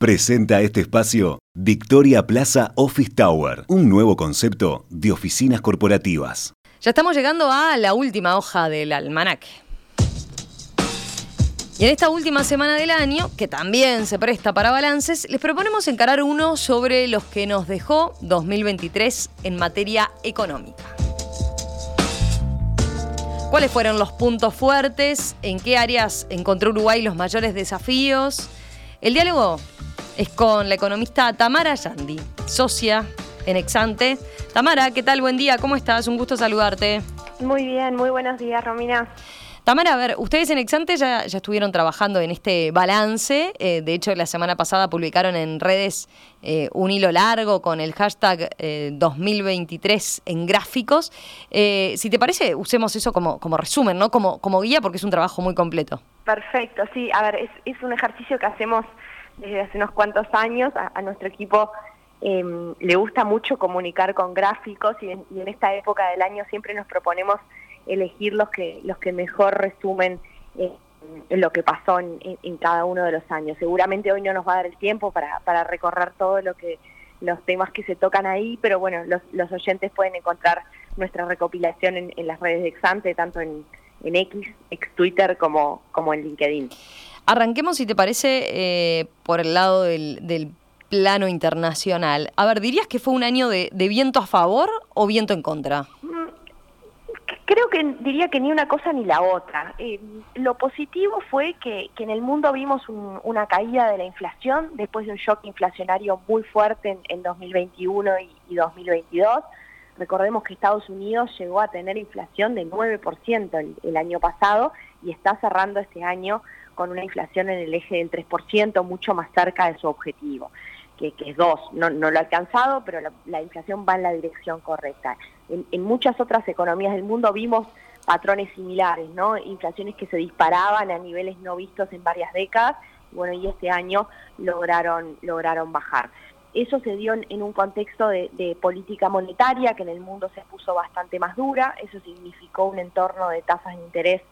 Presenta este espacio Victoria Plaza Office Tower, un nuevo concepto de oficinas corporativas. Ya estamos llegando a la última hoja del almanaque. Y en esta última semana del año, que también se presta para balances, les proponemos encarar uno sobre los que nos dejó 2023 en materia económica. ¿Cuáles fueron los puntos fuertes? ¿En qué áreas encontró Uruguay los mayores desafíos? El diálogo es con la economista Tamara Yandi, socia en Exante. Tamara, ¿qué tal? Buen día, ¿cómo estás? Un gusto saludarte. Muy bien, muy buenos días, Romina. Tamara, a ver, ustedes en Exante ya, ya estuvieron trabajando en este balance. Eh, de hecho, la semana pasada publicaron en redes eh, un hilo largo con el hashtag 2023 eh, en gráficos. si te parece, usemos eso como, como resumen, ¿no? Como, como guía, porque es un trabajo muy completo. Perfecto, sí. A ver, es, es un ejercicio que hacemos desde hace unos cuantos años. A, nuestro equipo em, le gusta mucho comunicar con gráficos y en, y en esta época del año siempre nos proponemos elegir los que, los que mejor resumen eh, lo que pasó en, cada uno de los años. Seguramente hoy no nos va a dar el tiempo para, para recorrer todo lo que los temas que se tocan ahí, pero bueno, los, los oyentes pueden encontrar nuestra recopilación en, las redes de Exante, tanto en, en X, ex Twitter, como, como en LinkedIn. Arranquemos, si te parece, eh, por el lado del, plano internacional. A ver, ¿dirías que fue un año de, viento a favor o viento en contra? Creo que diría que ni una cosa ni la otra. Eh, lo positivo fue que, en el mundo vimos una caída de la inflación después de un shock inflacionario muy fuerte en, 2021 y, 2022. Recordemos que Estados Unidos llegó a tener inflación de 9% el, año pasado y está cerrando este año con una inflación en el eje del 3%, mucho más cerca de su objetivo, que, es 2. No, lo ha alcanzado, pero la inflación va en la dirección correcta en, muchas otras economías del mundo vimos patrones similares, ¿no? Inflaciones que se disparaban a niveles no vistos en varias décadas, bueno, y este año lograron, lograron bajar. Eso se dio en, un contexto de, política monetaria que en el mundo se puso bastante más dura, eso significó un entorno de tasas de interés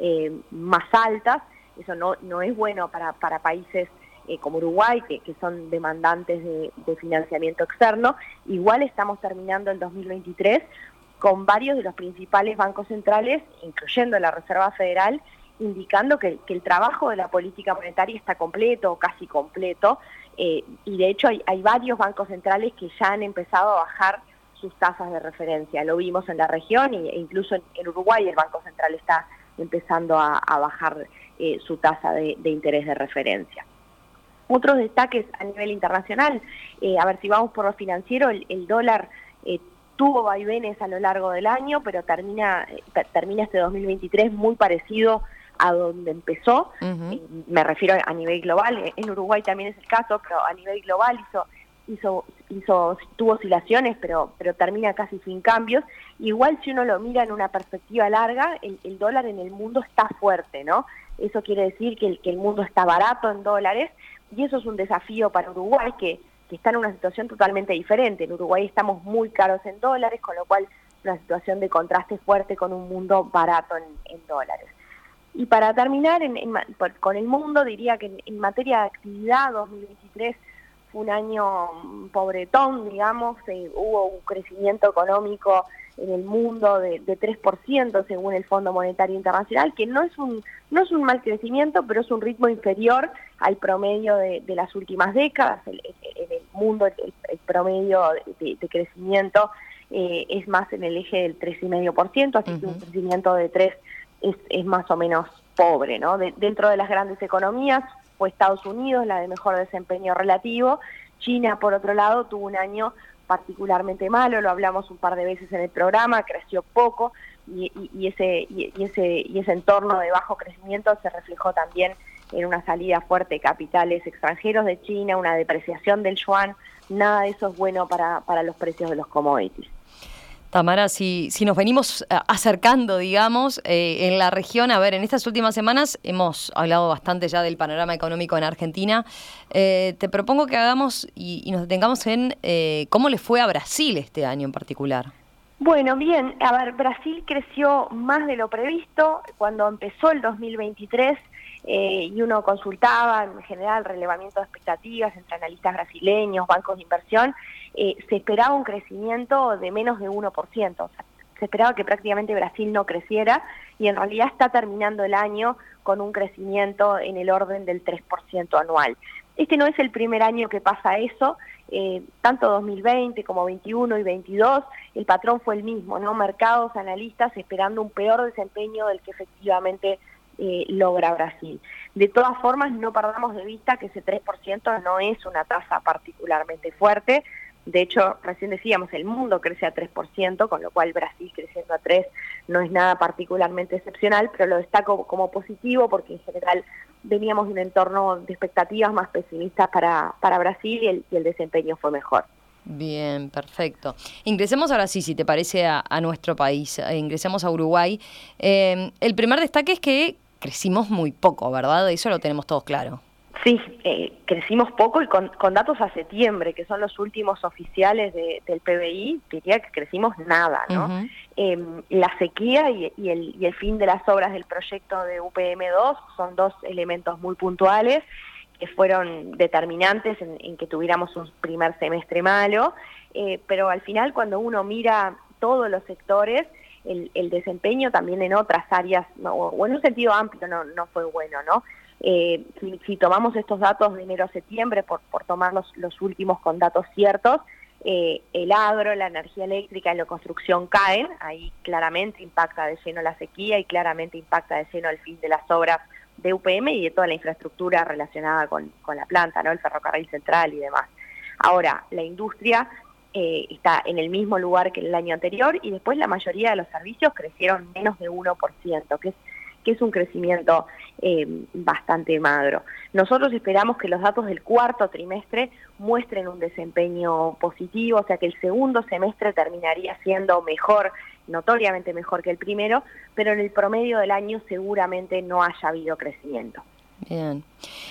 eh, más altas, eso no, no es bueno para, para países eh, como Uruguay, que, son demandantes de, financiamiento externo. Igual estamos terminando el 2023 con varios de los principales bancos centrales, incluyendo la Reserva Federal, indicando que, el trabajo de la política monetaria está completo o casi completo. Eh, y de hecho hay, varios bancos centrales que ya han empezado a bajar sus tasas de referencia. Lo vimos en la región e incluso en, Uruguay el Banco Central está empezando a, bajar eh, su tasa de interés de referencia. Otros destaques a nivel internacional, eh, a ver si vamos por lo financiero, el, dólar eh, tuvo vaivenes a lo largo del año, pero termina, termina este 2023 muy parecido a donde empezó, me refiero a nivel global, en Uruguay también es el caso, pero a nivel global hizo, hizo, hizo, tuvo oscilaciones, pero, pero termina casi sin cambios. Igual si uno lo mira en una perspectiva larga, el, el dólar en el mundo está fuerte, ¿no? Eso quiere decir que el, mundo está barato en dólares, y eso es un desafío para Uruguay que, está en una situación totalmente diferente. En Uruguay estamos muy caros en dólares, con lo cual una situación de contraste fuerte con un mundo barato en, dólares. Y para terminar con el mundo, diría que en, materia de actividad, 2023 fue un año pobretón, digamos, eh, hubo un crecimiento económico en el mundo de, de 3% según el Fondo Monetario Internacional, que no es un no es un mal crecimiento, pero es un ritmo inferior al promedio de, las últimas décadas. en el mundo el, promedio de, crecimiento eh, es más en el eje del 3,5%, así que un crecimiento de 3 es, es más o menos pobre. ¿no? dentro de las grandes economías fue Estados Unidos la de mejor desempeño relativo, China por otro lado tuvo un año particularmente malo, lo hablamos un par de veces en el programa, creció poco y, ese, y, ese, y ese entorno de bajo crecimiento se reflejó también en una salida fuerte de capitales extranjeros de China, una depreciación del yuan, nada de eso es bueno para, para los precios de los commodities. Tamara, si, si nos venimos eh, acercando, digamos, eh, en la región, a ver, en estas últimas semanas hemos hablado bastante ya del panorama económico en Argentina. Eh, te propongo que hagamos y, nos detengamos en cómo le fue a Brasil este año en particular. Bueno, bien, a ver, Brasil creció más de lo previsto. Cuando empezó el 2023, eh, y uno consultaba en general relevamiento de expectativas entre analistas brasileños, bancos de inversión, eh, se esperaba un crecimiento de menos de 1%. O sea, se esperaba que prácticamente Brasil no creciera y en realidad está terminando el año con un crecimiento en el orden del 3% anual. Este no es el primer año que pasa eso, eh, tanto 2020 como 21 y 22, el patrón fue el mismo, ¿no? Mercados, analistas esperando un peor desempeño del que efectivamente eh, logra Brasil. De todas formas, no perdamos de vista que ese 3% no es una tasa particularmente fuerte, de hecho, recién decíamos, el mundo crece a 3%, con lo cual Brasil creciendo a 3% no es nada particularmente excepcional, pero lo destaco como positivo porque en general veníamos de un entorno de expectativas más pesimistas para, para Brasil y el, el desempeño fue mejor. Bien, perfecto. Ingresemos ahora sí, si te parece, a, nuestro país. Eh, ingresemos a Uruguay. Eh, el primer destaque es que crecimos muy poco, ¿verdad? Eso lo tenemos todos claro. Sí, eh, crecimos poco y con, datos a septiembre, que son los últimos oficiales del PBI, diría que crecimos nada, ¿no? Em, la sequía y, el, y, el, fin de las obras del proyecto de UPM2 son dos elementos muy puntuales que fueron determinantes en, que tuviéramos un primer semestre malo, eh, pero al final cuando uno mira todos los sectores, el, desempeño también en otras áreas, o en un sentido amplio, no, no fue bueno, ¿no? Eh, si, tomamos estos datos de enero a septiembre, por, por tomar los, últimos con datos ciertos, eh, el agro, la energía eléctrica y la construcción caen, ahí claramente impacta de lleno la sequía y claramente impacta de lleno el fin de las obras de UPM y de toda la infraestructura relacionada con, la planta, ¿no? el ferrocarril central y demás. Ahora, la industria eh, está en el mismo lugar que el año anterior y después la mayoría de los servicios crecieron menos de 1%, que es que es un crecimiento eh, bastante magro. Nosotros esperamos que los datos del cuarto trimestre muestren un desempeño positivo, o sea que el segundo semestre terminaría siendo mejor, notoriamente mejor que el primero, pero en el promedio del año seguramente no haya habido crecimiento. Bien.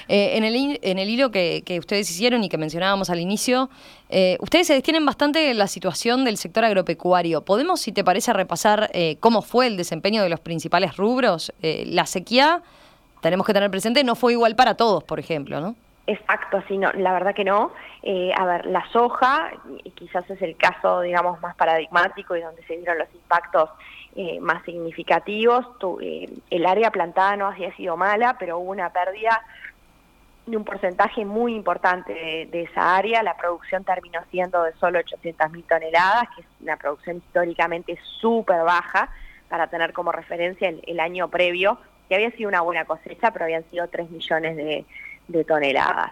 Eh, en, el, en el hilo que, ustedes hicieron y que mencionábamos al inicio, eh, ustedes se destienen bastante en la situación del sector agropecuario. ¿Podemos, si te parece, repasar eh, cómo fue el desempeño de los principales rubros? la sequía, tenemos que tener presente, no fue igual para todos, por ejemplo, ¿no? Exacto, sí, no, la verdad que no. a ver, la soja, quizás es el caso, digamos, más paradigmático y donde se dieron los impactos eh, más significativos. Eh, el área plantada no había sido mala, pero hubo una pérdida de un porcentaje muy importante de, esa área. La producción terminó siendo de solo 800.000 toneladas, que es una producción históricamente súper baja, para tener como referencia el, año previo, que había sido una buena cosecha, pero habían sido 3 millones de toneladas.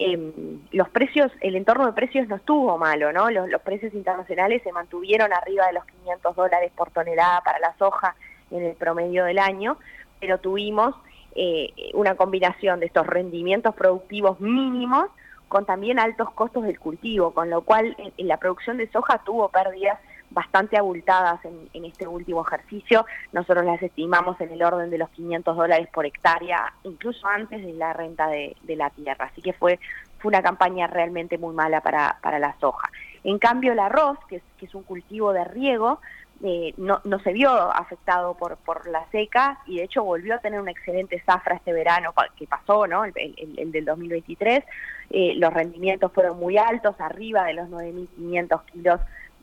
Em, los precios, el entorno de precios no estuvo malo, ¿no? Los, precios internacionales se mantuvieron arriba de los 500 dólares por tonelada para la soja en el promedio del año, pero tuvimos eh, una combinación de estos rendimientos productivos mínimos con también altos costos del cultivo, con lo cual en la producción de soja tuvo pérdidas bastante abultadas en, este último ejercicio. Nosotros las estimamos en el orden de los 500 dólares por hectárea, incluso antes de la renta de, la tierra. Así que fue, fue una campaña realmente muy mala para, para la soja. En cambio, el arroz, que es, un cultivo de riego, eh, no, se vio afectado por, la seca y de hecho volvió a tener una excelente zafra este verano que pasó, ¿no? el, el, del 2023. Eh, los rendimientos fueron muy altos, arriba de los 9.500 kilos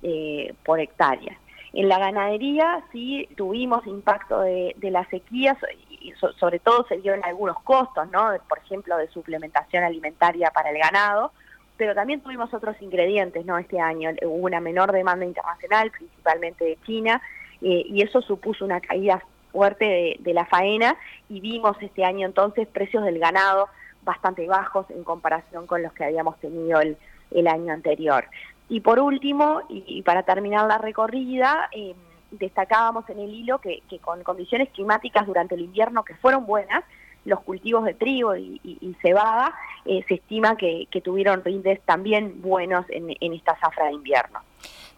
eh, por hectárea. En la ganadería sí tuvimos impacto de, las sequías y sobre todo se en algunos costos, ¿no? por ejemplo, de suplementación alimentaria para el ganado, pero también tuvimos otros ingredientes, ¿no? Este año hubo una menor demanda internacional, principalmente de China, eh, y eso supuso una caída fuerte de, la faena y vimos este año entonces precios del ganado bastante bajos en comparación con los que habíamos tenido el año anterior. Y por último, y, para terminar la recorrida, eh, destacábamos en el hilo que, con condiciones climáticas durante el invierno que fueron buenas, los cultivos de trigo y, cebada eh, se estima que, tuvieron rindes también buenos en, esta zafra de invierno.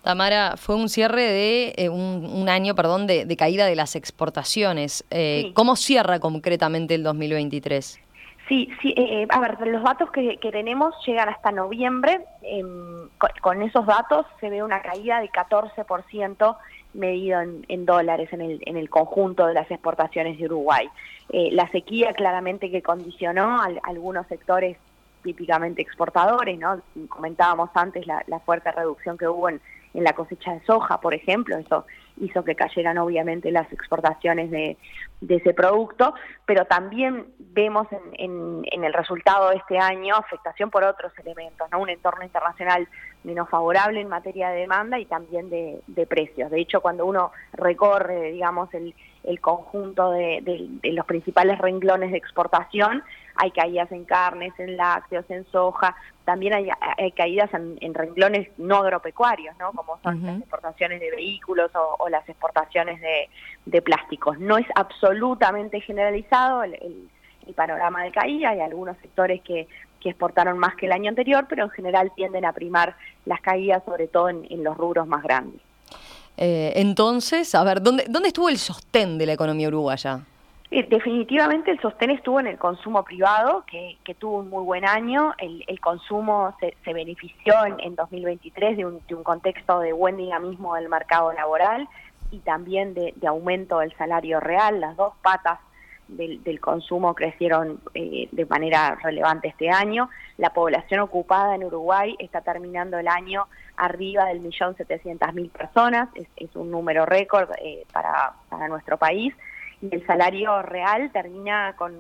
Tamara, fue un cierre de eh, un, año, perdón, de, caída de las exportaciones. ¿Cómo cierra concretamente el 2023? Sí, sí, eh, eh, a ver, los datos que, tenemos llegan hasta noviembre. Em, con, esos datos se ve una caída de 14% medido en, dólares en el, en el conjunto de las exportaciones de Uruguay. Eh, la sequía claramente que condicionó a, algunos sectores típicamente exportadores, ¿no? Comentábamos antes la, fuerte reducción que hubo en, en la cosecha de soja, por ejemplo, eso hizo que cayeran obviamente las exportaciones de, ese producto, pero también vemos en, el resultado de este año afectación por otros elementos, ¿no? un entorno internacional menos favorable en materia de demanda y también de, precios. De hecho, cuando uno recorre, digamos, el, conjunto de, los principales renglones de exportación, hay caídas en carnes, en lácteos, en soja, también hay, caídas en, renglones no agropecuarios, ¿no? como son las exportaciones de vehículos o, las exportaciones de, plásticos. No es absolutamente generalizado el, panorama de caída, hay algunos sectores que, exportaron más que el año anterior, pero en general tienden a primar las caídas, sobre todo en, los rubros más grandes. Eh, entonces, a ver, ¿dónde, ¿dónde estuvo el sostén de la economía uruguaya? Eh, definitivamente el sostén estuvo en el consumo privado, que, tuvo un muy buen año. El, consumo se, benefició en, 2023 de un, contexto de buen dinamismo del mercado laboral y también de, aumento del salario real. Las dos patas del, consumo crecieron eh, de manera relevante este año. La población ocupada en Uruguay está terminando el año arriba del millón setecientas mil personas. Es, un número récord eh, para, para nuestro país y el salario real termina con,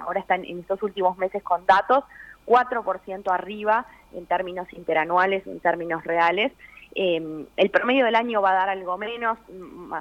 ahora están en estos últimos meses con datos, 4% arriba en términos interanuales, en términos reales. Eh, el promedio del año va a dar algo menos,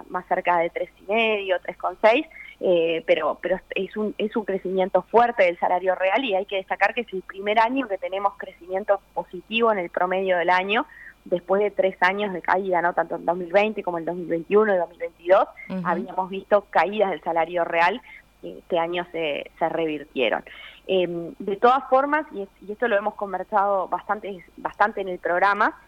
más, cerca de 3,5, 3,6, eh, pero, pero es, un, es un crecimiento fuerte del salario real y hay que destacar que es el primer año que tenemos crecimiento positivo en el promedio del año después de tres años de caída, no tanto en 2020 como en 2021 y 2022, habíamos visto caídas del salario real este año se, se revirtieron. Em, de todas formas, y, esto lo hemos conversado bastante, bastante en el programa,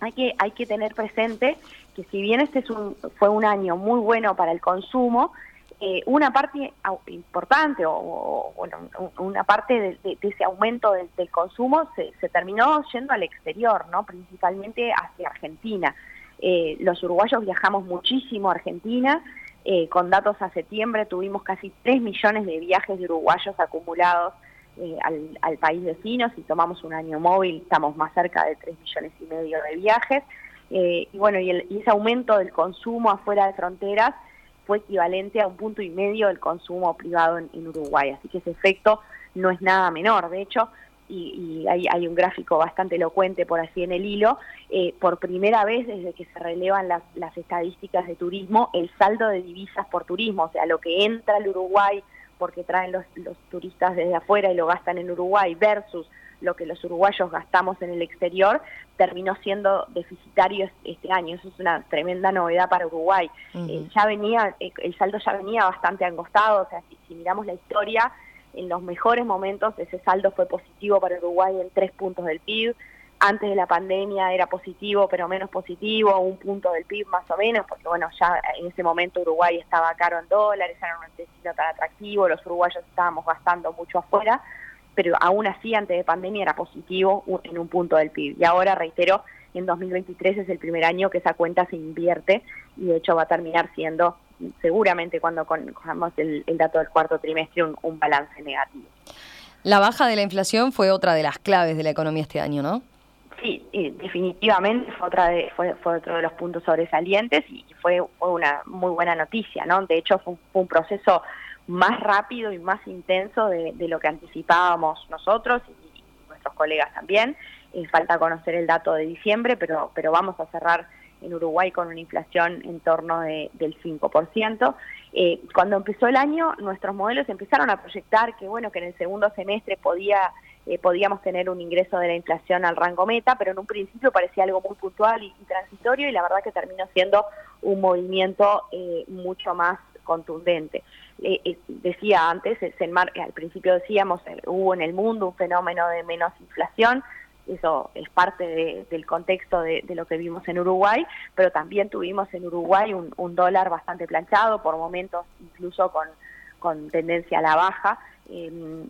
hay que, hay que tener presente que si bien este es un, fue un año muy bueno para el consumo, eh, una parte importante o, bueno, una parte de, ese aumento del, consumo se, terminó yendo al exterior, ¿no? principalmente hacia Argentina. Eh, los uruguayos viajamos muchísimo a Argentina, eh, con datos a septiembre tuvimos casi 3 millones de viajes de uruguayos acumulados al, país vecino, si tomamos un año móvil estamos más cerca de 3 millones y medio de viajes. y bueno, y, y ese aumento del consumo afuera de fronteras fue equivalente a un punto y medio del consumo privado en, Uruguay. Así que ese efecto no es nada menor. De hecho, y, hay, un gráfico bastante elocuente por así en el hilo, eh, por primera vez desde que se relevan las, estadísticas de turismo, el saldo de divisas por turismo, o sea, lo que entra al Uruguay porque traen los, los turistas desde afuera y lo gastan en Uruguay versus lo que los uruguayos gastamos en el exterior terminó siendo deficitario este año. Eso es una tremenda novedad para Uruguay. Eh, ya venía, eh, el saldo ya venía bastante angostado, o sea, si, miramos la historia, en los mejores momentos ese saldo fue positivo para Uruguay en tres puntos del PIB. Antes de la pandemia era positivo, pero menos positivo, un punto del PIB más o menos, porque bueno, ya en ese momento Uruguay estaba caro en dólares, era un destino tan atractivo, los uruguayos estábamos gastando mucho afuera pero aún así antes de pandemia era positivo en un punto del PIB. Y ahora, reitero, en 2023 es el primer año que esa cuenta se invierte y de hecho va a terminar siendo seguramente cuando cojamos el, dato del cuarto trimestre un, balance negativo. La baja de la inflación fue otra de las claves de la economía este año, ¿no? Sí, definitivamente fue, otra de, fue, otro de los puntos sobresalientes y fue, una muy buena noticia, ¿no? De hecho fue un proceso más rápido y más intenso de, lo que anticipábamos nosotros y, nuestros colegas también. Eh, falta conocer el dato de diciembre, pero, pero vamos a cerrar en Uruguay con una inflación en torno de, del 5%. Eh, cuando empezó el año, nuestros modelos empezaron a proyectar que, bueno, que en el segundo semestre podía, eh, podíamos tener un ingreso de la inflación al rango meta, pero en un principio parecía algo muy puntual y, transitorio y la verdad que terminó siendo un movimiento mucho más contundente. Eh, eh, decía antes, al principio decíamos, eh, hubo en el mundo un fenómeno de menos inflación, eso es parte del contexto de, lo que vimos en Uruguay, pero también tuvimos en Uruguay un, dólar bastante planchado, por momentos incluso con, tendencia a la baja,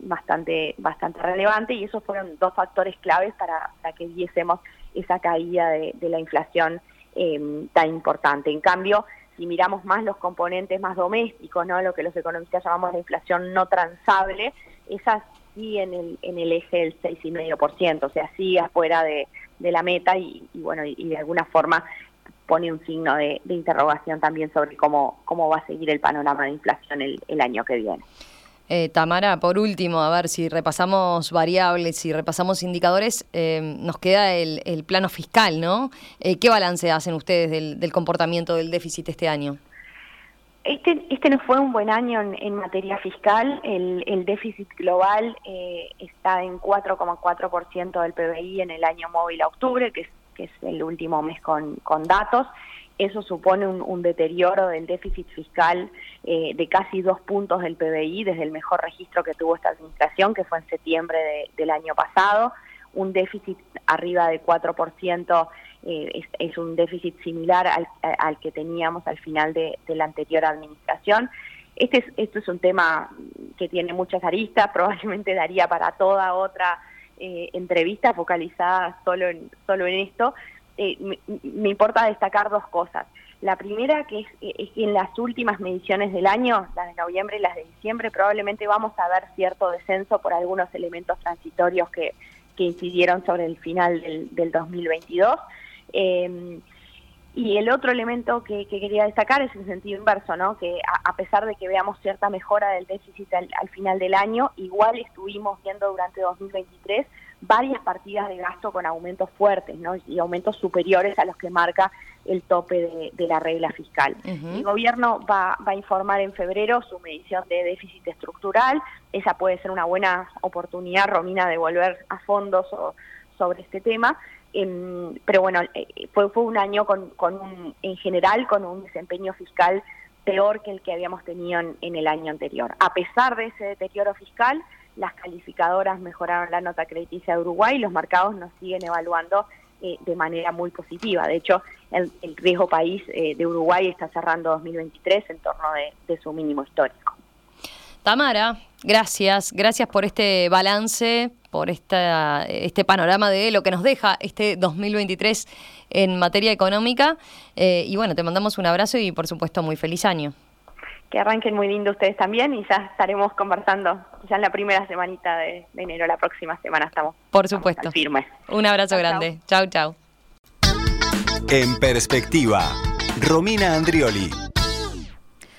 bastante, bastante relevante, y esos fueron dos factores claves para, que viésemos esa caída de, la inflación em, tan importante. En cambio, si miramos más los componentes más domésticos, ¿no? lo que los economistas llamamos la inflación no transable, esa sí en el, en el eje del 6,5%, o sea, sí afuera de, la meta y, bueno, y, de alguna forma pone un signo de, interrogación también sobre cómo, cómo va a seguir el panorama de inflación el año que viene. Eh, Tamara, por último, a ver si repasamos variables, si repasamos indicadores, eh, nos queda el, plano fiscal, ¿no? Eh, ¿Qué balance hacen ustedes del, comportamiento del déficit este año? Este, este no fue un buen año en, materia fiscal. El, déficit global está en 4,4% del PBI en el año móvil a octubre, que es, que es el último mes con, con datos. Eso supone un, deterioro del déficit fiscal eh, de casi dos puntos del PBI desde el mejor registro que tuvo esta administración, que fue en septiembre del año pasado. Un déficit arriba de 4% eh, es, un déficit similar al, que teníamos al final de, la anterior administración. Este es, esto es un tema que tiene muchas aristas, probablemente daría para toda otra eh, entrevista focalizada solo en, solo en esto, eh, me, importa destacar dos cosas. La primera, que es, que en las últimas mediciones del año, las de noviembre y las de diciembre, probablemente vamos a ver cierto descenso por algunos elementos transitorios que, incidieron sobre el final del, 2022. Eh, y el otro elemento que, quería destacar es el sentido inverso, ¿no? que a, pesar de que veamos cierta mejora del déficit al, al final del año, igual estuvimos viendo durante 2023 varias partidas de gasto con aumentos fuertes ¿no? y aumentos superiores a los que marca el tope de, la regla fiscal. El gobierno va, va, a informar en febrero su medición de déficit estructural. Esa puede ser una buena oportunidad, Romina, de volver a fondos sobre este tema. Em, pero bueno, eh, fue, fue un año con, con en general con un desempeño fiscal peor que el que habíamos tenido en el año anterior. A pesar de ese deterioro fiscal, las calificadoras mejoraron la nota crediticia de Uruguay y los mercados nos siguen evaluando eh, de manera muy positiva. De hecho, el, riesgo país eh, de Uruguay está cerrando 2023 en torno de, su mínimo histórico. Tamara, gracias, gracias por este balance, por esta, este panorama de lo que nos deja este 2023 en materia económica. Eh, y bueno, te mandamos un abrazo y por supuesto muy feliz año que arranquen muy lindo ustedes también y ya estaremos conversando ya en la primera semanita de, enero, la próxima semana estamos. Por supuesto. Firmes. Un abrazo grande. Chau, chau. En perspectiva, Romina Andrioli.